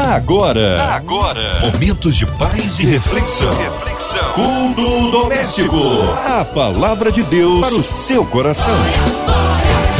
Agora, agora, momentos de paz e reflexão. reflexão. Culto doméstico. A palavra de Deus para o seu coração.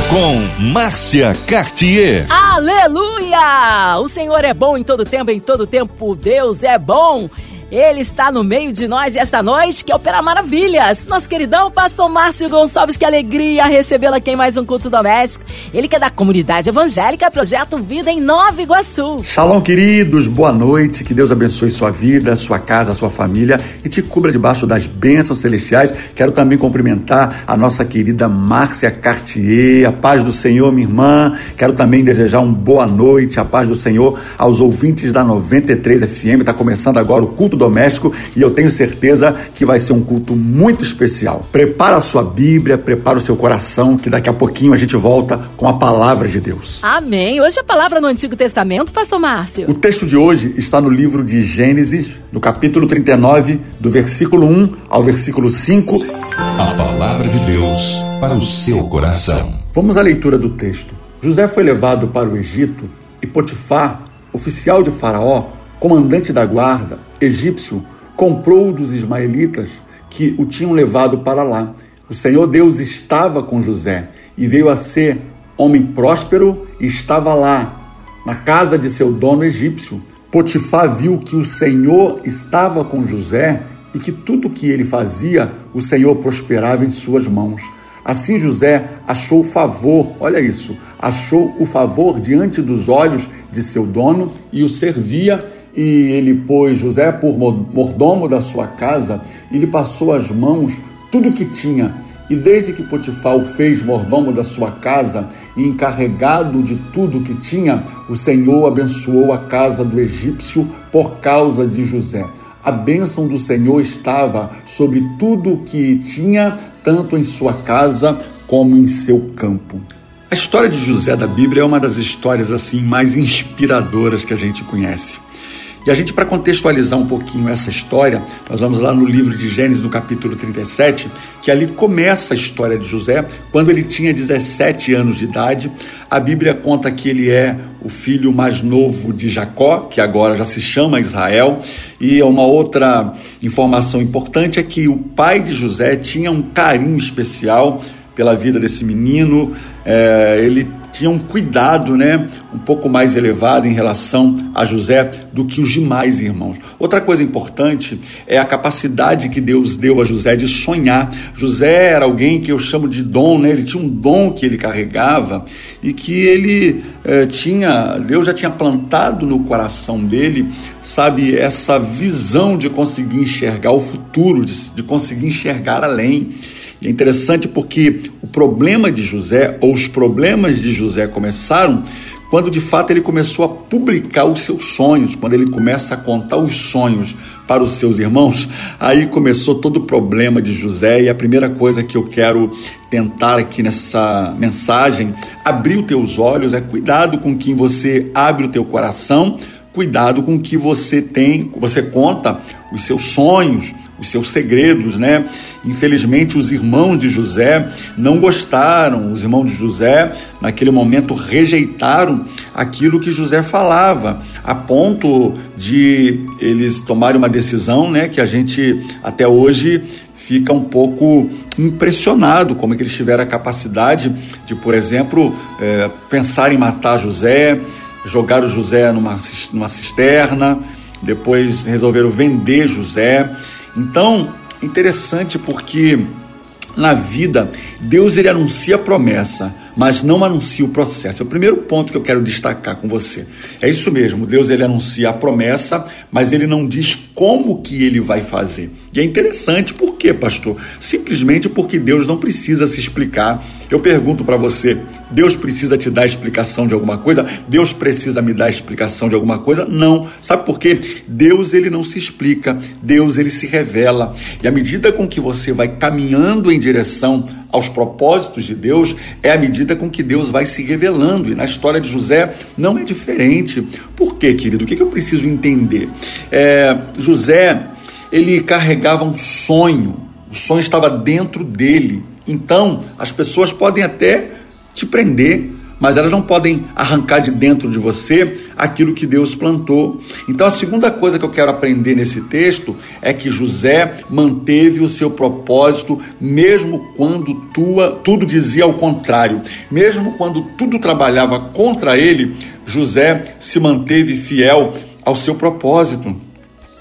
Com Márcia Cartier. Aleluia! O Senhor é bom em todo tempo, em todo tempo Deus é bom. Ele está no meio de nós esta noite, que opera maravilhas. Nosso queridão pastor Márcio Gonçalves, que alegria recebê-lo aqui em mais um culto doméstico. Ele que é da comunidade evangélica Projeto Vida em Nova Iguaçu. Shalom, queridos, boa noite. Que Deus abençoe sua vida, sua casa, sua família e te cubra debaixo das bênçãos celestiais. Quero também cumprimentar a nossa querida Márcia Cartier. A paz do Senhor, minha irmã. Quero também desejar uma boa noite, a paz do Senhor aos ouvintes da 93 FM. Está começando agora o culto doméstico e eu tenho certeza que vai ser um culto muito especial. Prepara a sua Bíblia, prepara o seu coração, que daqui a pouquinho a gente volta com a palavra de Deus. Amém. Hoje a palavra no Antigo Testamento, pastor Márcio. O texto de hoje está no livro de Gênesis, no capítulo 39, do versículo 1 ao versículo 5. A palavra de Deus para o seu coração. Vamos à leitura do texto. José foi levado para o Egito e Potifar, oficial de Faraó, comandante da guarda, egípcio, comprou dos ismaelitas que o tinham levado para lá. O Senhor Deus estava com José e veio a ser homem próspero e estava lá, na casa de seu dono egípcio. Potifar viu que o Senhor estava com José e que tudo que ele fazia, o Senhor prosperava em suas mãos. Assim José achou favor, olha isso, achou o favor diante dos olhos de seu dono e o servia e ele pôs José por mordomo da sua casa e lhe passou às mãos tudo que tinha. E desde que Potifar o fez mordomo da sua casa e encarregado de tudo que tinha, o Senhor abençoou a casa do egípcio por causa de José. A bênção do Senhor estava sobre tudo que tinha, tanto em sua casa como em seu campo. A história de José da Bíblia é uma das histórias assim mais inspiradoras que a gente conhece. E a gente, para contextualizar um pouquinho essa história, nós vamos lá no livro de Gênesis, no capítulo 37, que ali começa a história de José, quando ele tinha 17 anos de idade. A Bíblia conta que ele é o filho mais novo de Jacó, que agora já se chama Israel. E uma outra informação importante é que o pai de José tinha um carinho especial pela vida desse menino. É, ele tinha um cuidado, né, um pouco mais elevado em relação a José do que os demais irmãos. Outra coisa importante é a capacidade que Deus deu a José de sonhar. José era alguém que eu chamo de dom, né? Ele tinha um dom que ele carregava e que ele eh, tinha, Deus já tinha plantado no coração dele, sabe, essa visão de conseguir enxergar o futuro, de, de conseguir enxergar além. É interessante porque o problema de José, ou os problemas de José começaram quando de fato ele começou a publicar os seus sonhos, quando ele começa a contar os sonhos para os seus irmãos, aí começou todo o problema de José. E a primeira coisa que eu quero tentar aqui nessa mensagem, abrir os teus olhos, é cuidado com quem você abre o teu coração, cuidado com que você tem, você conta os seus sonhos, os seus segredos, né? Infelizmente, os irmãos de José não gostaram, os irmãos de José, naquele momento, rejeitaram aquilo que José falava, a ponto de eles tomarem uma decisão, né? Que a gente até hoje fica um pouco impressionado como é que eles tiveram a capacidade de, por exemplo, é, pensar em matar José, jogar o José numa, numa cisterna, depois resolveram vender José. Então, interessante porque na vida Deus ele anuncia a promessa, mas não anuncia o processo. É o primeiro ponto que eu quero destacar com você. É isso mesmo, Deus ele anuncia a promessa, mas ele não diz como que ele vai fazer. E é interessante, por quê, pastor? Simplesmente porque Deus não precisa se explicar. Eu pergunto para você, Deus precisa te dar explicação de alguma coisa? Deus precisa me dar explicação de alguma coisa? Não. Sabe por quê? Deus ele não se explica, Deus ele se revela. E à medida com que você vai caminhando em direção aos propósitos de Deus, é a medida com que Deus vai se revelando. E na história de José não é diferente. Por quê, querido? O que, eu preciso entender? É, José, ele carregava um sonho, o sonho estava dentro dele. Então, as pessoas podem até te prender, mas elas não podem arrancar de dentro de você aquilo que Deus plantou. Então, a segunda coisa que eu quero aprender nesse texto é que José manteve o seu propósito, mesmo quando tua, tudo dizia ao contrário, mesmo quando tudo trabalhava contra ele, José se manteve fiel ao seu propósito.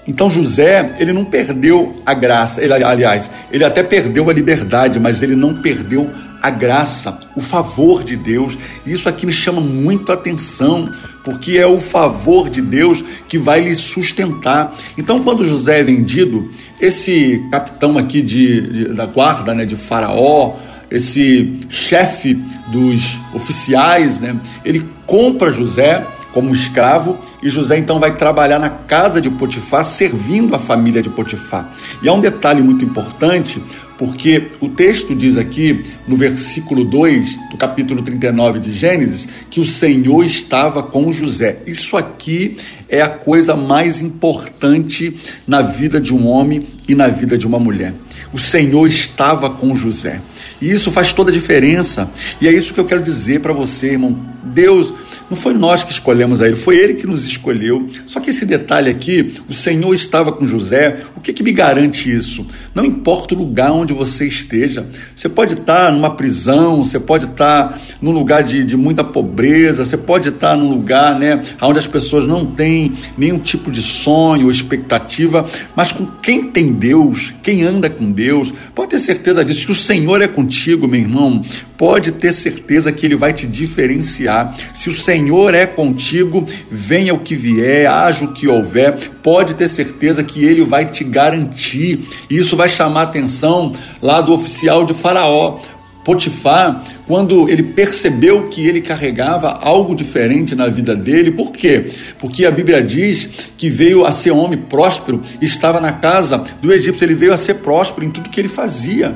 Então José, ele não perdeu a graça, ele, aliás, ele até perdeu a liberdade, mas ele não perdeu a graça, o favor de Deus. Isso aqui me chama muito a atenção, porque é o favor de Deus que vai lhe sustentar. Então, quando José é vendido, esse capitão aqui de, de da guarda, né, de Faraó, esse chefe dos oficiais, né, ele compra José como escravo e José então vai trabalhar na casa de Potifar, servindo a família de Potifar. E há um detalhe muito importante, porque o texto diz aqui, no versículo 2 do capítulo 39 de Gênesis, que o Senhor estava com José. Isso aqui é a coisa mais importante na vida de um homem e na vida de uma mulher. O Senhor estava com José. E isso faz toda a diferença. E é isso que eu quero dizer para você, irmão. Deus não foi nós que escolhemos a ele, foi ele que nos escolheu. Só que esse detalhe aqui, o Senhor estava com José. O que, que me garante isso? Não importa o lugar onde você esteja. Você pode estar numa prisão, você pode estar num lugar de, de muita pobreza, você pode estar num lugar né, onde as pessoas não têm nenhum tipo de sonho ou expectativa, mas com quem tem Deus, quem anda com Deus, pode ter certeza disso. Se o Senhor é contigo, meu irmão, pode ter certeza que ele vai te diferenciar. Se o Senhor é contigo, venha o que vier, haja o que houver, pode ter certeza que ele vai te garantir. Isso vai chamar a atenção lá do oficial de Faraó. Potifar, quando ele percebeu que ele carregava algo diferente na vida dele, por quê? Porque a Bíblia diz que veio a ser homem próspero, estava na casa do egípcio, ele veio a ser próspero em tudo que ele fazia.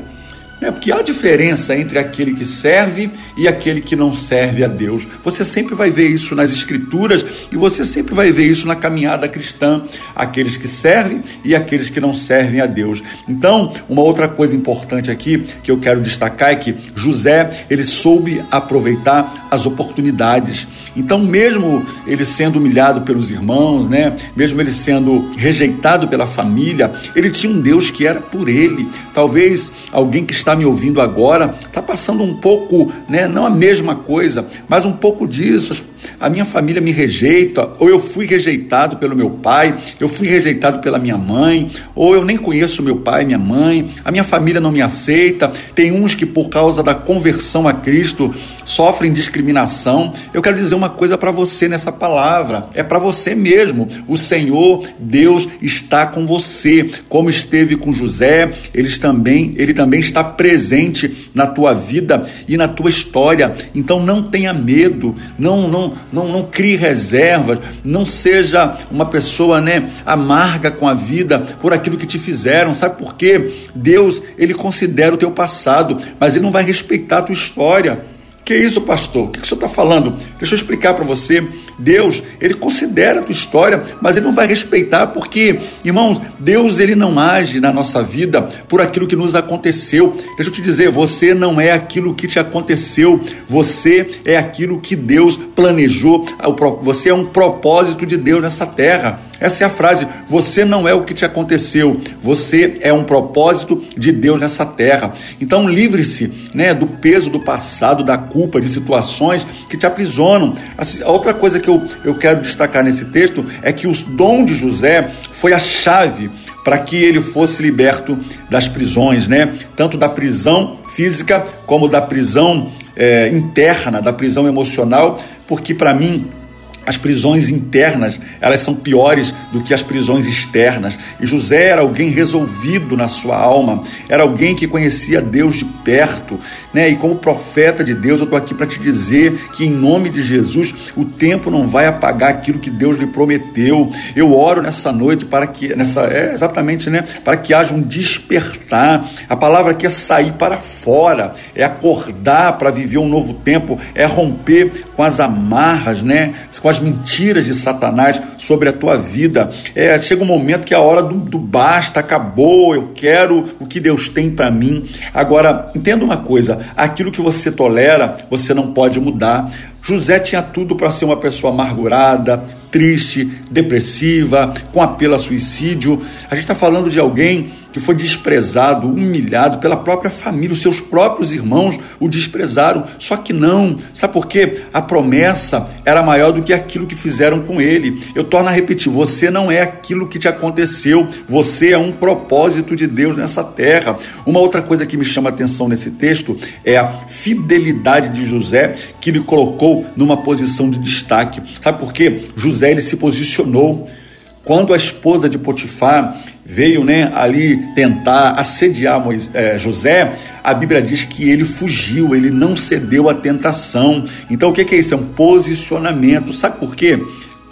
É porque há diferença entre aquele que serve e aquele que não serve a Deus. Você sempre vai ver isso nas Escrituras e você sempre vai ver isso na caminhada cristã. Aqueles que servem e aqueles que não servem a Deus. Então, uma outra coisa importante aqui que eu quero destacar é que José ele soube aproveitar as oportunidades. Então, mesmo ele sendo humilhado pelos irmãos, né? Mesmo ele sendo rejeitado pela família, ele tinha um Deus que era por ele. Talvez alguém que está me ouvindo agora está passando um pouco, né, não a mesma coisa, mas um pouco disso a minha família me rejeita, ou eu fui rejeitado pelo meu pai, eu fui rejeitado pela minha mãe, ou eu nem conheço meu pai minha mãe, a minha família não me aceita. Tem uns que, por causa da conversão a Cristo, sofrem discriminação. Eu quero dizer uma coisa para você nessa palavra: é para você mesmo. O Senhor, Deus, está com você, como esteve com José, ele também, ele também está presente na tua vida e na tua história. Então não tenha medo, não, não, não, não crie reservas, não seja uma pessoa né, amarga com a vida por aquilo que te fizeram. Sabe por quê? Deus, ele considera o teu passado, mas ele não vai respeitar a tua história. Que isso, pastor? O que o senhor está falando? Deixa eu explicar para você. Deus, ele considera a tua história, mas ele não vai respeitar, porque, irmãos, Deus ele não age na nossa vida por aquilo que nos aconteceu. Deixa eu te dizer, você não é aquilo que te aconteceu, você é aquilo que Deus planejou, você é um propósito de Deus nessa terra. Essa é a frase. Você não é o que te aconteceu, você é um propósito de Deus nessa terra. Então livre-se, né, do peso do passado, da culpa, de situações que te aprisionam. A outra coisa que eu, eu quero destacar nesse texto é que o dom de José foi a chave para que ele fosse liberto das prisões, né? Tanto da prisão física como da prisão é, interna, da prisão emocional, porque para mim as prisões internas, elas são piores do que as prisões externas. E José era alguém resolvido na sua alma, era alguém que conhecia Deus de perto, né? E como profeta de Deus, eu estou aqui para te dizer que em nome de Jesus, o tempo não vai apagar aquilo que Deus lhe prometeu. Eu oro nessa noite para que nessa é exatamente, né, para que haja um despertar. A palavra aqui é sair para fora, é acordar para viver um novo tempo, é romper com as amarras, né? Com as mentiras de Satanás sobre a tua vida. É, chega um momento que a hora do, do basta, acabou, eu quero o que Deus tem para mim. Agora, entenda uma coisa: aquilo que você tolera, você não pode mudar. José tinha tudo para ser uma pessoa amargurada, triste, depressiva, com apelo a suicídio. A gente está falando de alguém que foi desprezado, humilhado pela própria família, os seus próprios irmãos o desprezaram. Só que não, sabe por quê? A promessa era maior do que aquilo que fizeram com ele. Eu torno a repetir: você não é aquilo que te aconteceu, você é um propósito de Deus nessa terra. Uma outra coisa que me chama a atenção nesse texto é a fidelidade de José, que lhe colocou numa posição de destaque. Sabe por quê? José ele se posicionou. Quando a esposa de Potifar veio né, ali tentar assediar Moisés, é, José, a Bíblia diz que ele fugiu, ele não cedeu à tentação. Então o que é isso? É um posicionamento. Sabe por quê?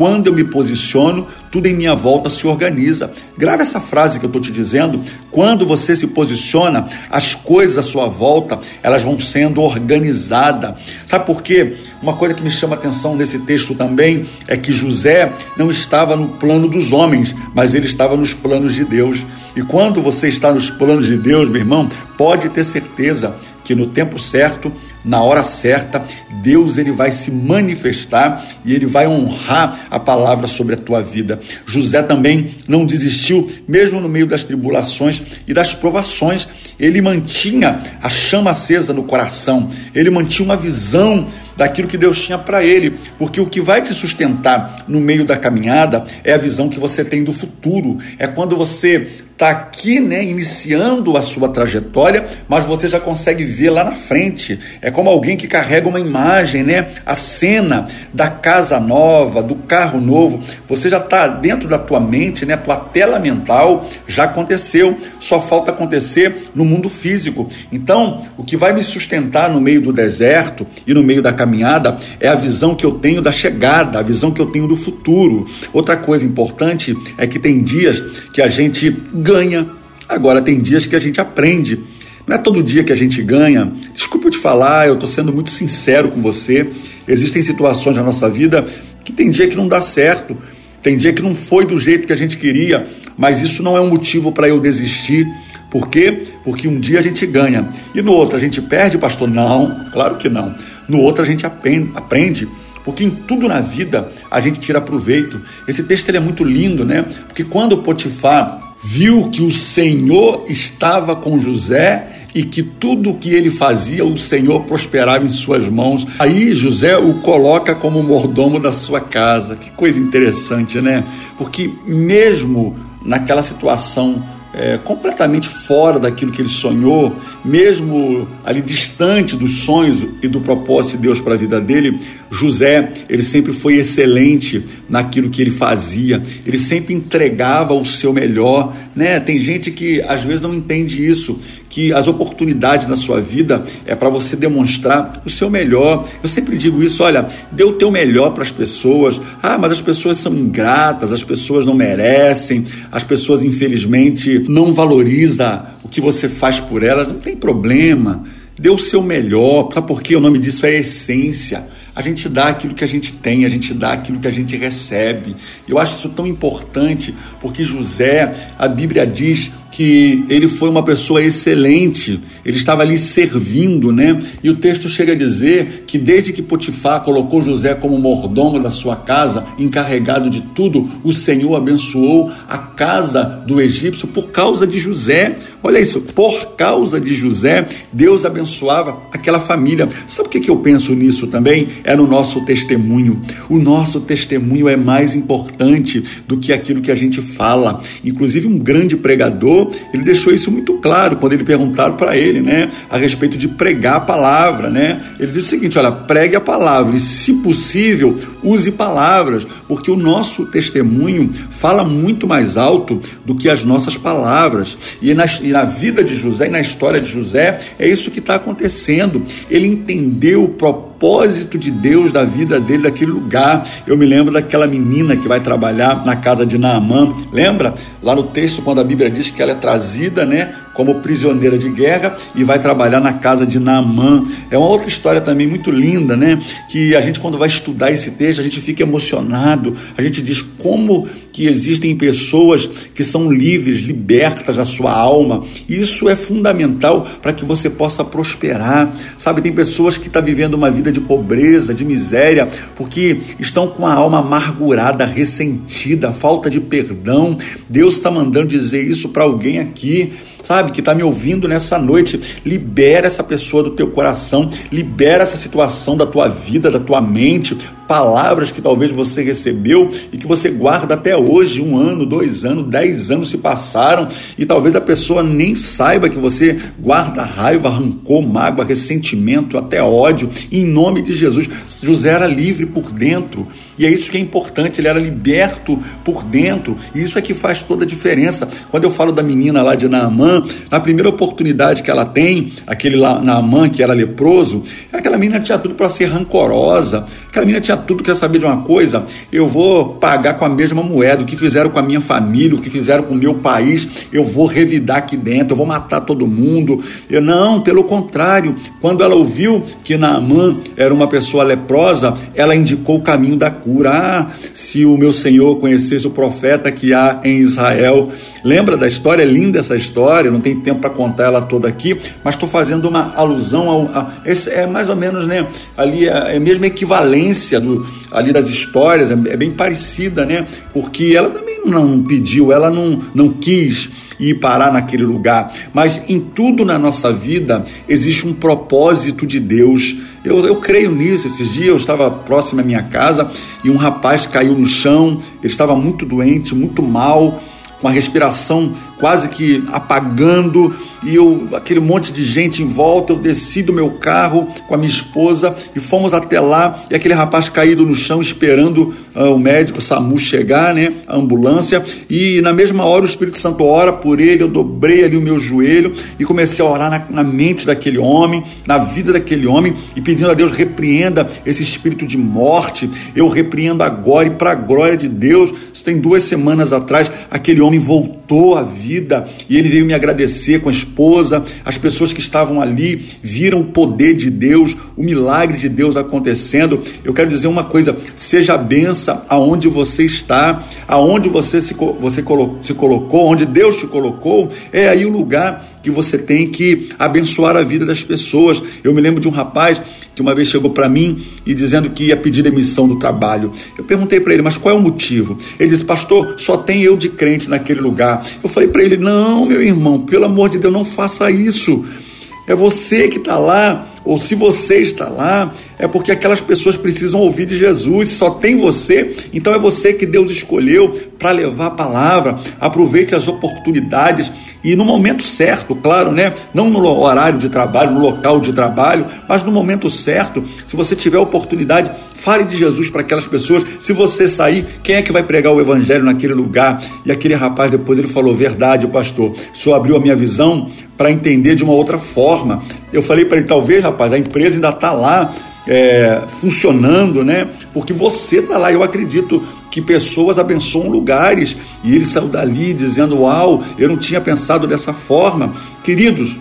Quando eu me posiciono, tudo em minha volta se organiza. Grave essa frase que eu estou te dizendo. Quando você se posiciona, as coisas à sua volta elas vão sendo organizadas. Sabe por quê? Uma coisa que me chama atenção nesse texto também é que José não estava no plano dos homens, mas ele estava nos planos de Deus. E quando você está nos planos de Deus, meu irmão, pode ter certeza que no tempo certo na hora certa, Deus ele vai se manifestar e ele vai honrar a palavra sobre a tua vida. José também não desistiu, mesmo no meio das tribulações e das provações, ele mantinha a chama acesa no coração, ele mantinha uma visão daquilo que Deus tinha para ele, porque o que vai te sustentar no meio da caminhada é a visão que você tem do futuro, é quando você está aqui, né, iniciando a sua trajetória, mas você já consegue ver lá na frente. É como alguém que carrega uma imagem, né, a cena da casa nova, do carro novo. Você já está dentro da tua mente, né, tua tela mental já aconteceu. Só falta acontecer no mundo físico. Então, o que vai me sustentar no meio do deserto e no meio da caminhada é a visão que eu tenho da chegada, a visão que eu tenho do futuro. Outra coisa importante é que tem dias que a gente ganha, agora tem dias que a gente aprende. Não é todo dia que a gente ganha. Desculpa eu te falar, eu estou sendo muito sincero com você. Existem situações na nossa vida que tem dia que não dá certo, tem dia que não foi do jeito que a gente queria, mas isso não é um motivo para eu desistir. Por quê? Porque um dia a gente ganha e no outro a gente perde, pastor? Não, claro que não. No outro a gente aprende, porque em tudo na vida a gente tira proveito. Esse texto ele é muito lindo, né? Porque quando Potifar viu que o Senhor estava com José e que tudo o que ele fazia, o Senhor prosperava em suas mãos. Aí José o coloca como mordomo da sua casa. Que coisa interessante, né? Porque mesmo naquela situação é, completamente fora daquilo que ele sonhou, mesmo ali distante dos sonhos e do propósito de Deus para a vida dele, José, ele sempre foi excelente naquilo que ele fazia, ele sempre entregava o seu melhor, né? Tem gente que às vezes não entende isso, que as oportunidades na sua vida é para você demonstrar o seu melhor. Eu sempre digo isso, olha, dê o teu melhor para as pessoas. Ah, mas as pessoas são ingratas, as pessoas não merecem, as pessoas infelizmente não valorizam o que você faz por elas. Não tem problema. Dê o seu melhor. Sabe por quê? O nome disso é essência. A gente dá aquilo que a gente tem, a gente dá aquilo que a gente recebe. Eu acho isso tão importante, porque José, a Bíblia diz que ele foi uma pessoa excelente, ele estava ali servindo, né? E o texto chega a dizer que desde que Potifar colocou José como mordomo da sua casa, encarregado de tudo, o Senhor abençoou a casa do egípcio por causa de José. Olha isso, por causa de José, Deus abençoava aquela família. Sabe o que eu penso nisso também? É no nosso testemunho. O nosso testemunho é mais importante do que aquilo que a gente fala. Inclusive, um grande pregador ele deixou isso muito claro quando ele perguntaram para ele, né, a respeito de pregar a palavra, né? Ele disse o seguinte, olha, pregue a palavra e, se possível, use palavras, porque o nosso testemunho fala muito mais alto do que as nossas palavras. E na, e na vida de José e na história de José, é isso que está acontecendo. Ele entendeu o propósito propósito de Deus da vida dele, daquele lugar. Eu me lembro daquela menina que vai trabalhar na casa de Naamã. Lembra? Lá no texto, quando a Bíblia diz que ela é trazida, né? Como prisioneira de guerra e vai trabalhar na casa de Naamã. É uma outra história também muito linda, né? Que a gente quando vai estudar esse texto, a gente fica emocionado. A gente diz como que existem pessoas que são livres, libertas da sua alma. Isso é fundamental para que você possa prosperar. Sabe, tem pessoas que estão tá vivendo uma vida de pobreza, de miséria, porque estão com a alma amargurada, ressentida, falta de perdão. Deus está mandando dizer isso para alguém aqui sabe, que está me ouvindo nessa noite, libera essa pessoa do teu coração, libera essa situação da tua vida, da tua mente, palavras que talvez você recebeu e que você guarda até hoje, um ano, dois anos, dez anos se passaram e talvez a pessoa nem saiba que você guarda raiva, rancor, mágoa, ressentimento, até ódio. Em nome de Jesus, José era livre por dentro e é isso que é importante, ele era liberto por dentro e isso é que faz toda a diferença. Quando eu falo da menina lá de Naamã, na primeira oportunidade que ela tem, aquele lá Naamã que era leproso, aquela menina tinha tudo para ser rancorosa, aquela menina tinha tudo, quer saber de uma coisa? Eu vou pagar com a mesma moeda. O que fizeram com a minha família, o que fizeram com o meu país, eu vou revidar aqui dentro, eu vou matar todo mundo. Eu, não, pelo contrário, quando ela ouviu que Naamã era uma pessoa leprosa, ela indicou o caminho da cura. Ah, se o meu Senhor conhecesse o profeta que há em Israel. Lembra da história? É linda essa história, não tem tempo para contar ela toda aqui, mas estou fazendo uma alusão ao. A, esse é mais ou menos, né? Ali é, é a mesma equivalência do, ali das histórias, é, é, bem parecida, né? Porque ela também não pediu, ela não, não quis ir parar naquele lugar, mas em tudo na nossa vida existe um propósito de Deus. Eu, eu creio nisso. Esses dias eu estava próximo à minha casa e um rapaz caiu no chão, ele estava muito doente, muito mal com a respiração quase que apagando, e eu, aquele monte de gente em volta, eu desci do meu carro com a minha esposa e fomos até lá, e aquele rapaz caído no chão esperando uh, o médico, o SAMU chegar, né, a ambulância, e na mesma hora o Espírito Santo ora por ele, eu dobrei ali o meu joelho e comecei a orar na, na mente daquele homem, na vida daquele homem, e pedindo a Deus repreenda esse espírito de morte, eu repreendo agora e para a glória de Deus, tem duas semanas atrás, aquele homem voltou à vida, vida e ele veio me agradecer com a esposa. As pessoas que estavam ali viram o poder de Deus, o milagre de Deus acontecendo. Eu quero dizer uma coisa: seja a benção aonde você está, aonde você se, você se colocou, onde Deus te colocou, é aí o lugar que você tem que abençoar a vida das pessoas. Eu me lembro de um rapaz que uma vez chegou para mim e dizendo que ia pedir demissão do trabalho. Eu perguntei para ele, mas qual é o motivo? Ele disse, pastor, só tem eu de crente naquele lugar. Eu falei para ele, não, meu irmão, pelo amor de Deus, não faça isso. É você que está lá ou se você está lá, é porque aquelas pessoas precisam ouvir de Jesus, só tem você, então é você que Deus escolheu para levar a palavra. Aproveite as oportunidades e no momento certo, claro, né? Não no horário de trabalho, no local de trabalho, mas no momento certo, se você tiver oportunidade, fale de Jesus para aquelas pessoas. Se você sair, quem é que vai pregar o evangelho naquele lugar? E aquele rapaz depois ele falou: "Verdade, pastor. Senhor abriu a minha visão para entender de uma outra forma. Eu falei para ele, talvez, rapaz, a empresa ainda está lá é, funcionando, né? Porque você está lá. Eu acredito que pessoas abençoam lugares. E ele saiu dali dizendo: Uau, eu não tinha pensado dessa forma. Queridos,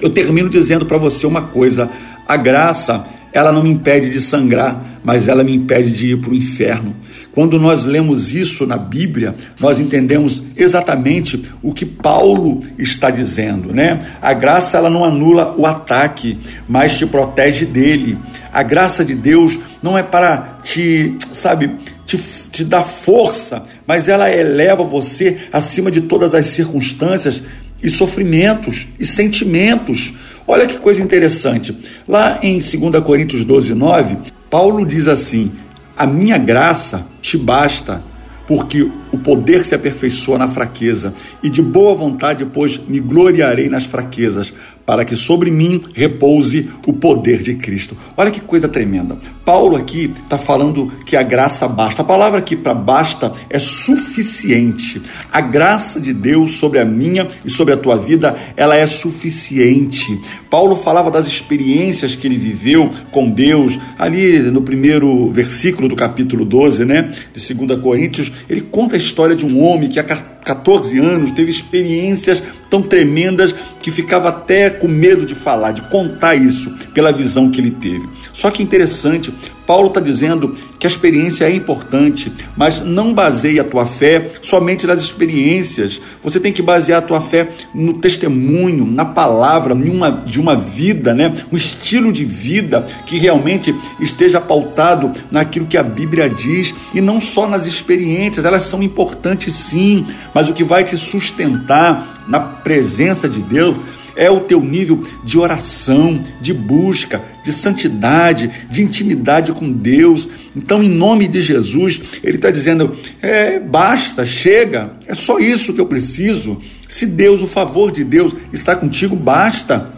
eu termino dizendo para você uma coisa: a graça, ela não me impede de sangrar, mas ela me impede de ir para o inferno. Quando nós lemos isso na Bíblia, nós entendemos exatamente o que Paulo está dizendo, né? A graça ela não anula o ataque, mas te protege dele. A graça de Deus não é para te, sabe, te, te dar força, mas ela eleva você acima de todas as circunstâncias e sofrimentos e sentimentos. Olha que coisa interessante. Lá em 2 Coríntios 12, 9, Paulo diz assim: A minha graça te basta, porque o poder se aperfeiçoa na fraqueza, e de boa vontade, pois, me gloriarei nas fraquezas, para que sobre mim repouse o poder de Cristo. Olha que coisa tremenda. Paulo aqui está falando que a graça basta. A palavra aqui para basta é suficiente. A graça de Deus sobre a minha e sobre a tua vida, ela é suficiente. Paulo falava das experiências que ele viveu com Deus, ali no primeiro versículo do capítulo 12, né, de 2 Coríntios, ele conta a história de um homem que há 14 anos teve experiências tão tremendas que ficava até com medo de falar, de contar isso, pela visão que ele teve. Só que interessante, Paulo está dizendo que a experiência é importante, mas não baseie a tua fé somente nas experiências. Você tem que basear a tua fé no testemunho, na palavra, uma, de uma vida, né? um estilo de vida que realmente esteja pautado naquilo que a Bíblia diz e não só nas experiências. Elas são importantes sim, mas o que vai te sustentar na presença de Deus é o teu nível de oração, de busca, de santidade, de intimidade com Deus. Então, em nome de Jesus, ele está dizendo: é, basta, chega, é só isso que eu preciso. Se Deus, o favor de Deus está contigo, basta.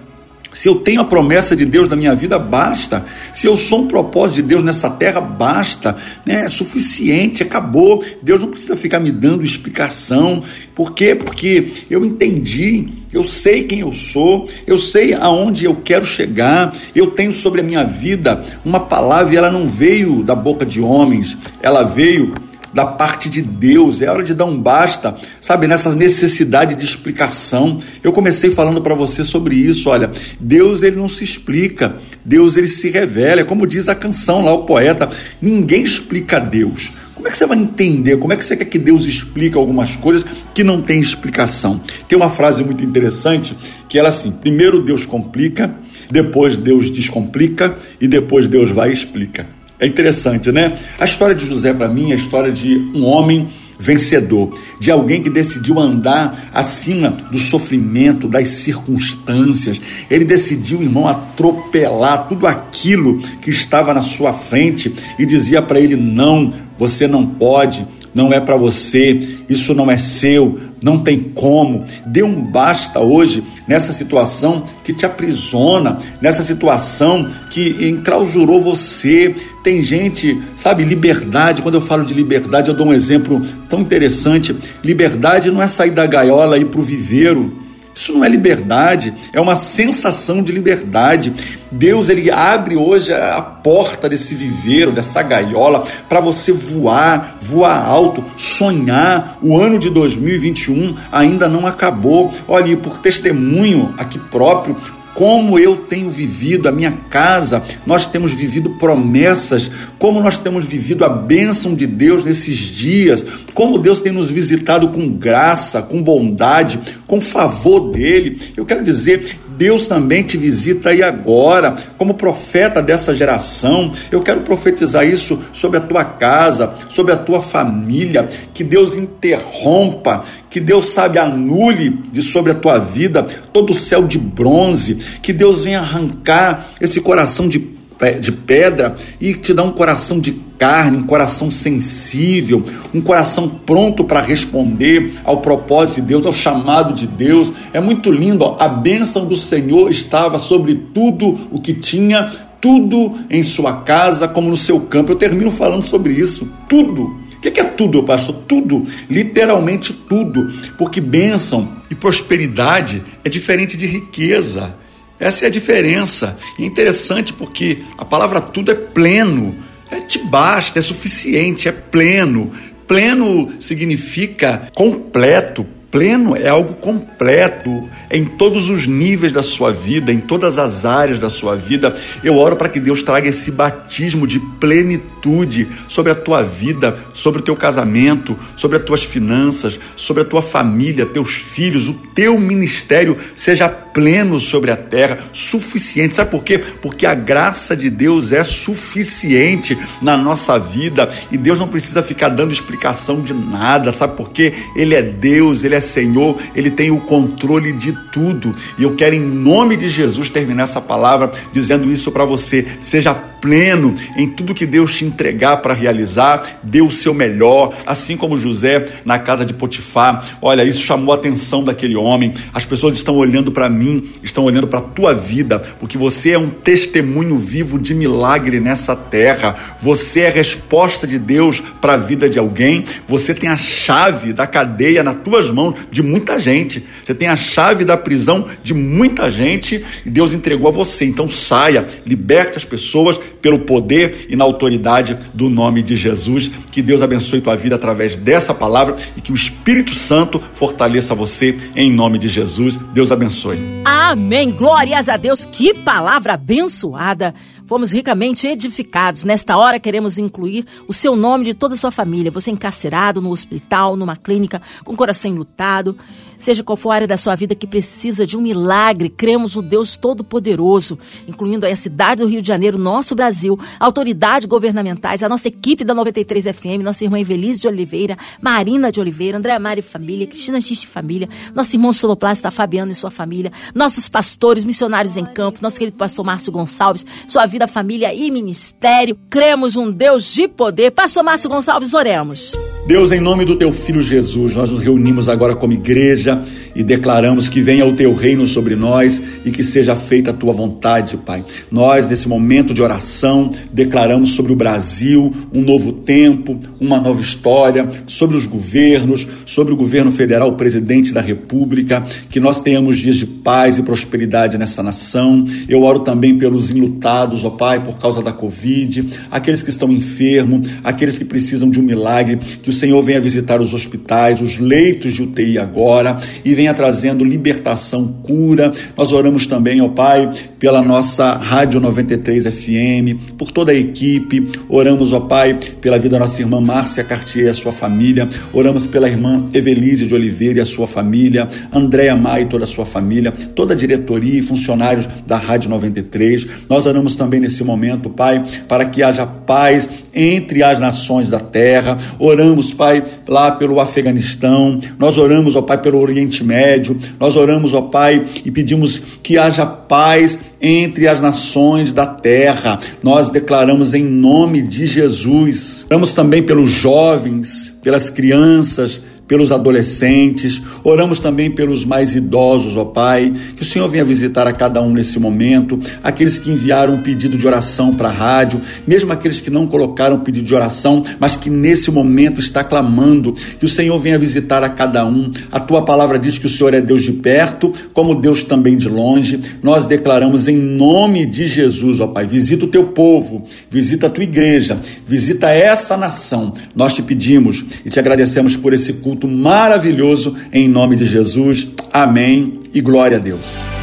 Se eu tenho a promessa de Deus na minha vida, basta. Se eu sou um propósito de Deus nessa terra, basta. Né? É suficiente, acabou. Deus não precisa ficar me dando explicação. Por quê? Porque eu entendi, eu sei quem eu sou, eu sei aonde eu quero chegar, eu tenho sobre a minha vida uma palavra e ela não veio da boca de homens, ela veio da parte de Deus. É hora de dar um basta, sabe, nessa necessidade de explicação. Eu comecei falando para você sobre isso. Olha, Deus ele não se explica, Deus ele se revela. É como diz a canção lá, o poeta: ninguém explica Deus. Como é que você vai entender? Como é que você quer que Deus explique algumas coisas que não tem explicação? Tem uma frase muito interessante que ela assim: primeiro Deus complica, depois Deus descomplica e depois Deus vai e explica. É interessante, né? A história de José, para mim, é a história de um homem vencedor, de alguém que decidiu andar acima do sofrimento, das circunstâncias. Ele decidiu, irmão, atropelar tudo aquilo que estava na sua frente e dizia para ele: não, você não pode, não é para você, isso não é seu, não tem como. Dê um basta hoje nessa situação que te aprisiona, nessa situação que enclausurou você. Tem gente, sabe, liberdade. Quando eu falo de liberdade, eu dou um exemplo tão interessante. Liberdade não é sair da gaiola e ir para o viveiro. Isso não é liberdade, é uma sensação de liberdade. Deus ele abre hoje a porta desse viveiro, dessa gaiola, para você voar, voar alto, sonhar. O ano de 2021 ainda não acabou. Olhe, por testemunho aqui próprio, como eu tenho vivido a minha casa, nós temos vivido promessas, como nós temos vivido a bênção de Deus nesses dias, como Deus tem nos visitado com graça, com bondade, com favor dele. Eu quero dizer, Deus também te visita aí agora, como profeta dessa geração. Eu quero profetizar isso sobre a tua casa, sobre a tua família. Que Deus interrompa, que Deus, sabe, anule de sobre a tua vida todo o céu de bronze. Que Deus venha arrancar esse coração de de pedra e te dá um coração de carne, um coração sensível, um coração pronto para responder ao propósito de Deus, ao chamado de Deus. É muito lindo, ó. a bênção do Senhor estava sobre tudo o que tinha, tudo em sua casa, como no seu campo. Eu termino falando sobre isso, tudo. O que é tudo, pastor? Tudo, literalmente tudo, porque bênção e prosperidade é diferente de riqueza. Essa é a diferença. E é interessante porque a palavra tudo é pleno, é te basta, é suficiente, é pleno. Pleno significa completo, Pleno é algo completo em todos os níveis da sua vida, em todas as áreas da sua vida. Eu oro para que Deus traga esse batismo de plenitude sobre a tua vida, sobre o teu casamento, sobre as tuas finanças, sobre a tua família, teus filhos, o teu ministério seja pleno sobre a terra, suficiente. Sabe por quê? Porque a graça de Deus é suficiente na nossa vida e Deus não precisa ficar dando explicação de nada. Sabe por quê? Ele é Deus, ele é é Senhor, Ele tem o controle de tudo. E eu quero, em nome de Jesus, terminar essa palavra dizendo isso para você. Seja pleno em tudo que Deus te entregar para realizar, dê o seu melhor, assim como José na casa de Potifar. Olha, isso chamou a atenção daquele homem. As pessoas estão olhando para mim mim, estão olhando para a tua vida, porque você é um testemunho vivo de milagre nessa terra. Você é a resposta de Deus para a vida de alguém. Você tem a chave da cadeia nas tuas mãos de muita gente. Você tem a chave da prisão de muita gente e Deus entregou a você. Então saia, liberte as pessoas pelo poder e na autoridade do nome de Jesus. Que Deus abençoe tua vida através dessa palavra e que o Espírito Santo fortaleça você em nome de Jesus. Deus abençoe. Amém. Glórias a Deus. Que palavra abençoada. Fomos ricamente edificados. Nesta hora queremos incluir o seu nome de toda a sua família. Você encarcerado no hospital, numa clínica, com o coração enlutado. Seja qual for a área da sua vida que precisa de um milagre, cremos no Deus Todo-Poderoso, incluindo a cidade do Rio de Janeiro, nosso Brasil, autoridades governamentais, a nossa equipe da 93 FM, nossa irmã Evelise de Oliveira, Marina de Oliveira, André Mari Família, Cristina X de Família, nosso irmão Sonoplasta Fabiano e sua família, nossos pastores, missionários em campo, nosso querido pastor Márcio Gonçalves, sua vida, família e ministério. Cremos um Deus de poder. Pastor Márcio Gonçalves, oremos. Deus, em nome do teu filho Jesus, nós nos reunimos agora como igreja e declaramos que venha o teu reino sobre nós e que seja feita a tua vontade, Pai. Nós, nesse momento de oração, declaramos sobre o Brasil um novo tempo, uma nova história, sobre os governos, sobre o governo federal, o presidente da República, que nós tenhamos dias de paz e prosperidade nessa nação. Eu oro também pelos enlutados, ó Pai, por causa da Covid, aqueles que estão enfermos, aqueles que precisam de um milagre, que o Senhor venha visitar os hospitais, os leitos de UTI agora e venha trazendo libertação, cura. Nós oramos também, ó Pai, pela nossa Rádio 93 FM, por toda a equipe. Oramos, ó Pai, pela vida da nossa irmã Márcia Cartier e a sua família. Oramos pela irmã Evelise de Oliveira e a sua família, Andréa Mai e toda a sua família, toda a diretoria e funcionários da Rádio 93. Nós oramos também nesse momento, Pai, para que haja paz entre as nações da terra. Oramos, Pai, lá pelo Afeganistão. Nós oramos, ó Pai, pelo Oriente Médio. Nós oramos, ó Pai, e pedimos que haja paz entre as nações da terra. Nós declaramos em nome de Jesus. Oramos também pelos jovens, pelas crianças, pelos adolescentes, oramos também pelos mais idosos, ó Pai, que o Senhor venha visitar a cada um nesse momento, aqueles que enviaram um pedido de oração para a rádio, mesmo aqueles que não colocaram pedido de oração, mas que nesse momento está clamando, que o Senhor venha visitar a cada um. A tua palavra diz que o Senhor é Deus de perto, como Deus também de longe. Nós declaramos em nome de Jesus, ó Pai, visita o teu povo, visita a tua igreja, visita essa nação. Nós te pedimos e te agradecemos por esse culto culto maravilhoso em nome de Jesus. Amém e glória a Deus.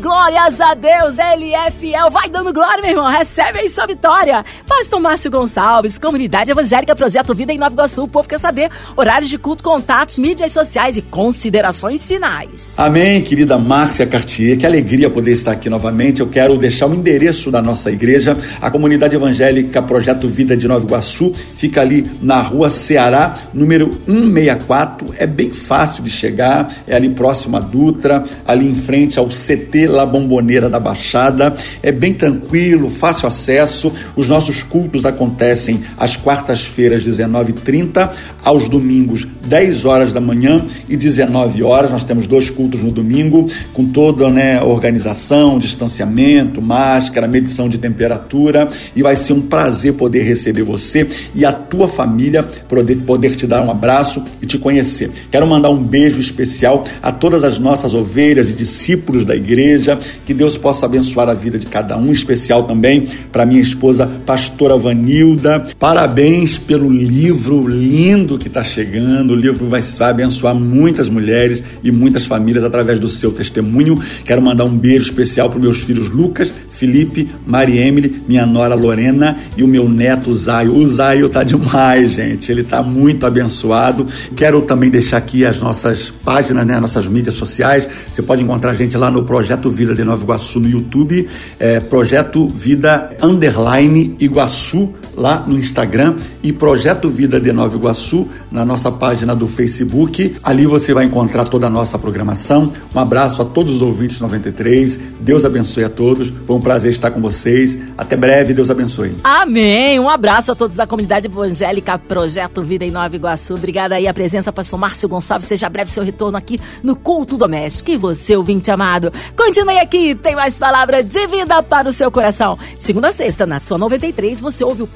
Glórias a Deus, Ele é fiel. Vai dando glória, meu irmão, recebe aí sua vitória. Pastor Márcio Gonçalves, Comunidade Evangélica Projeto Vida em Nova Iguaçu. O povo quer saber horários de culto, contatos, mídias sociais e considerações finais. Amém, querida Márcia Cartier, que alegria poder estar aqui novamente. Eu quero deixar o endereço da nossa igreja, a Comunidade Evangélica Projeto Vida de Nova Iguaçu, fica ali na rua Ceará, número 164. É bem fácil de chegar, é ali próximo à Dutra, ali em frente ao CT La Bomboneira da Baixada. É bem tranquilo, fácil acesso. Os nossos cultos acontecem às quartas-feiras, 19h30, aos domingos, 10 horas da manhã e 19 horas. Nós temos dois cultos no domingo, com toda né, organização, distanciamento, máscara, medição de temperatura. E vai ser um prazer poder receber você e a tua família, poder, poder te dar um abraço e te conhecer. Quero mandar um beijo especial a todas as nossas ovelhas e discípulos da igreja, que Deus possa abençoar a vida de cada um, especial também para minha esposa, pastora Vanilda. Parabéns pelo livro lindo que está chegando. O livro vai, vai abençoar muitas mulheres e muitas famílias através do seu testemunho. Quero mandar um beijo especial para meus filhos Lucas, Felipe, Mari Emily, minha nora Lorena e o meu neto Zaio. O Zaio tá demais, gente. Ele tá muito abençoado. Quero também deixar aqui as nossas páginas, né, nossas mídias sociais. Você pode encontrar a gente lá no Projeto Vida de Nova Iguaçu no YouTube, é, Projeto Vida Underline Iguaçu lá no Instagram e Projeto Vida de Nova Iguaçu na nossa página do Facebook. Ali você vai encontrar toda a nossa programação. Um abraço a todos os ouvintes 93. Deus abençoe a todos. Foi um prazer estar com vocês. Até breve. Deus abençoe. Amém. Um abraço a todos da comunidade evangélica Projeto Vida em Nova Iguaçu. Obrigada aí a presença, pastor Márcio Gonçalves. Seja breve seu retorno aqui no Culto Doméstico. E você, ouvinte amado, continue aqui. Tem mais palavra de vida para o seu coração. Segunda a sexta, na sua 93, você ouve o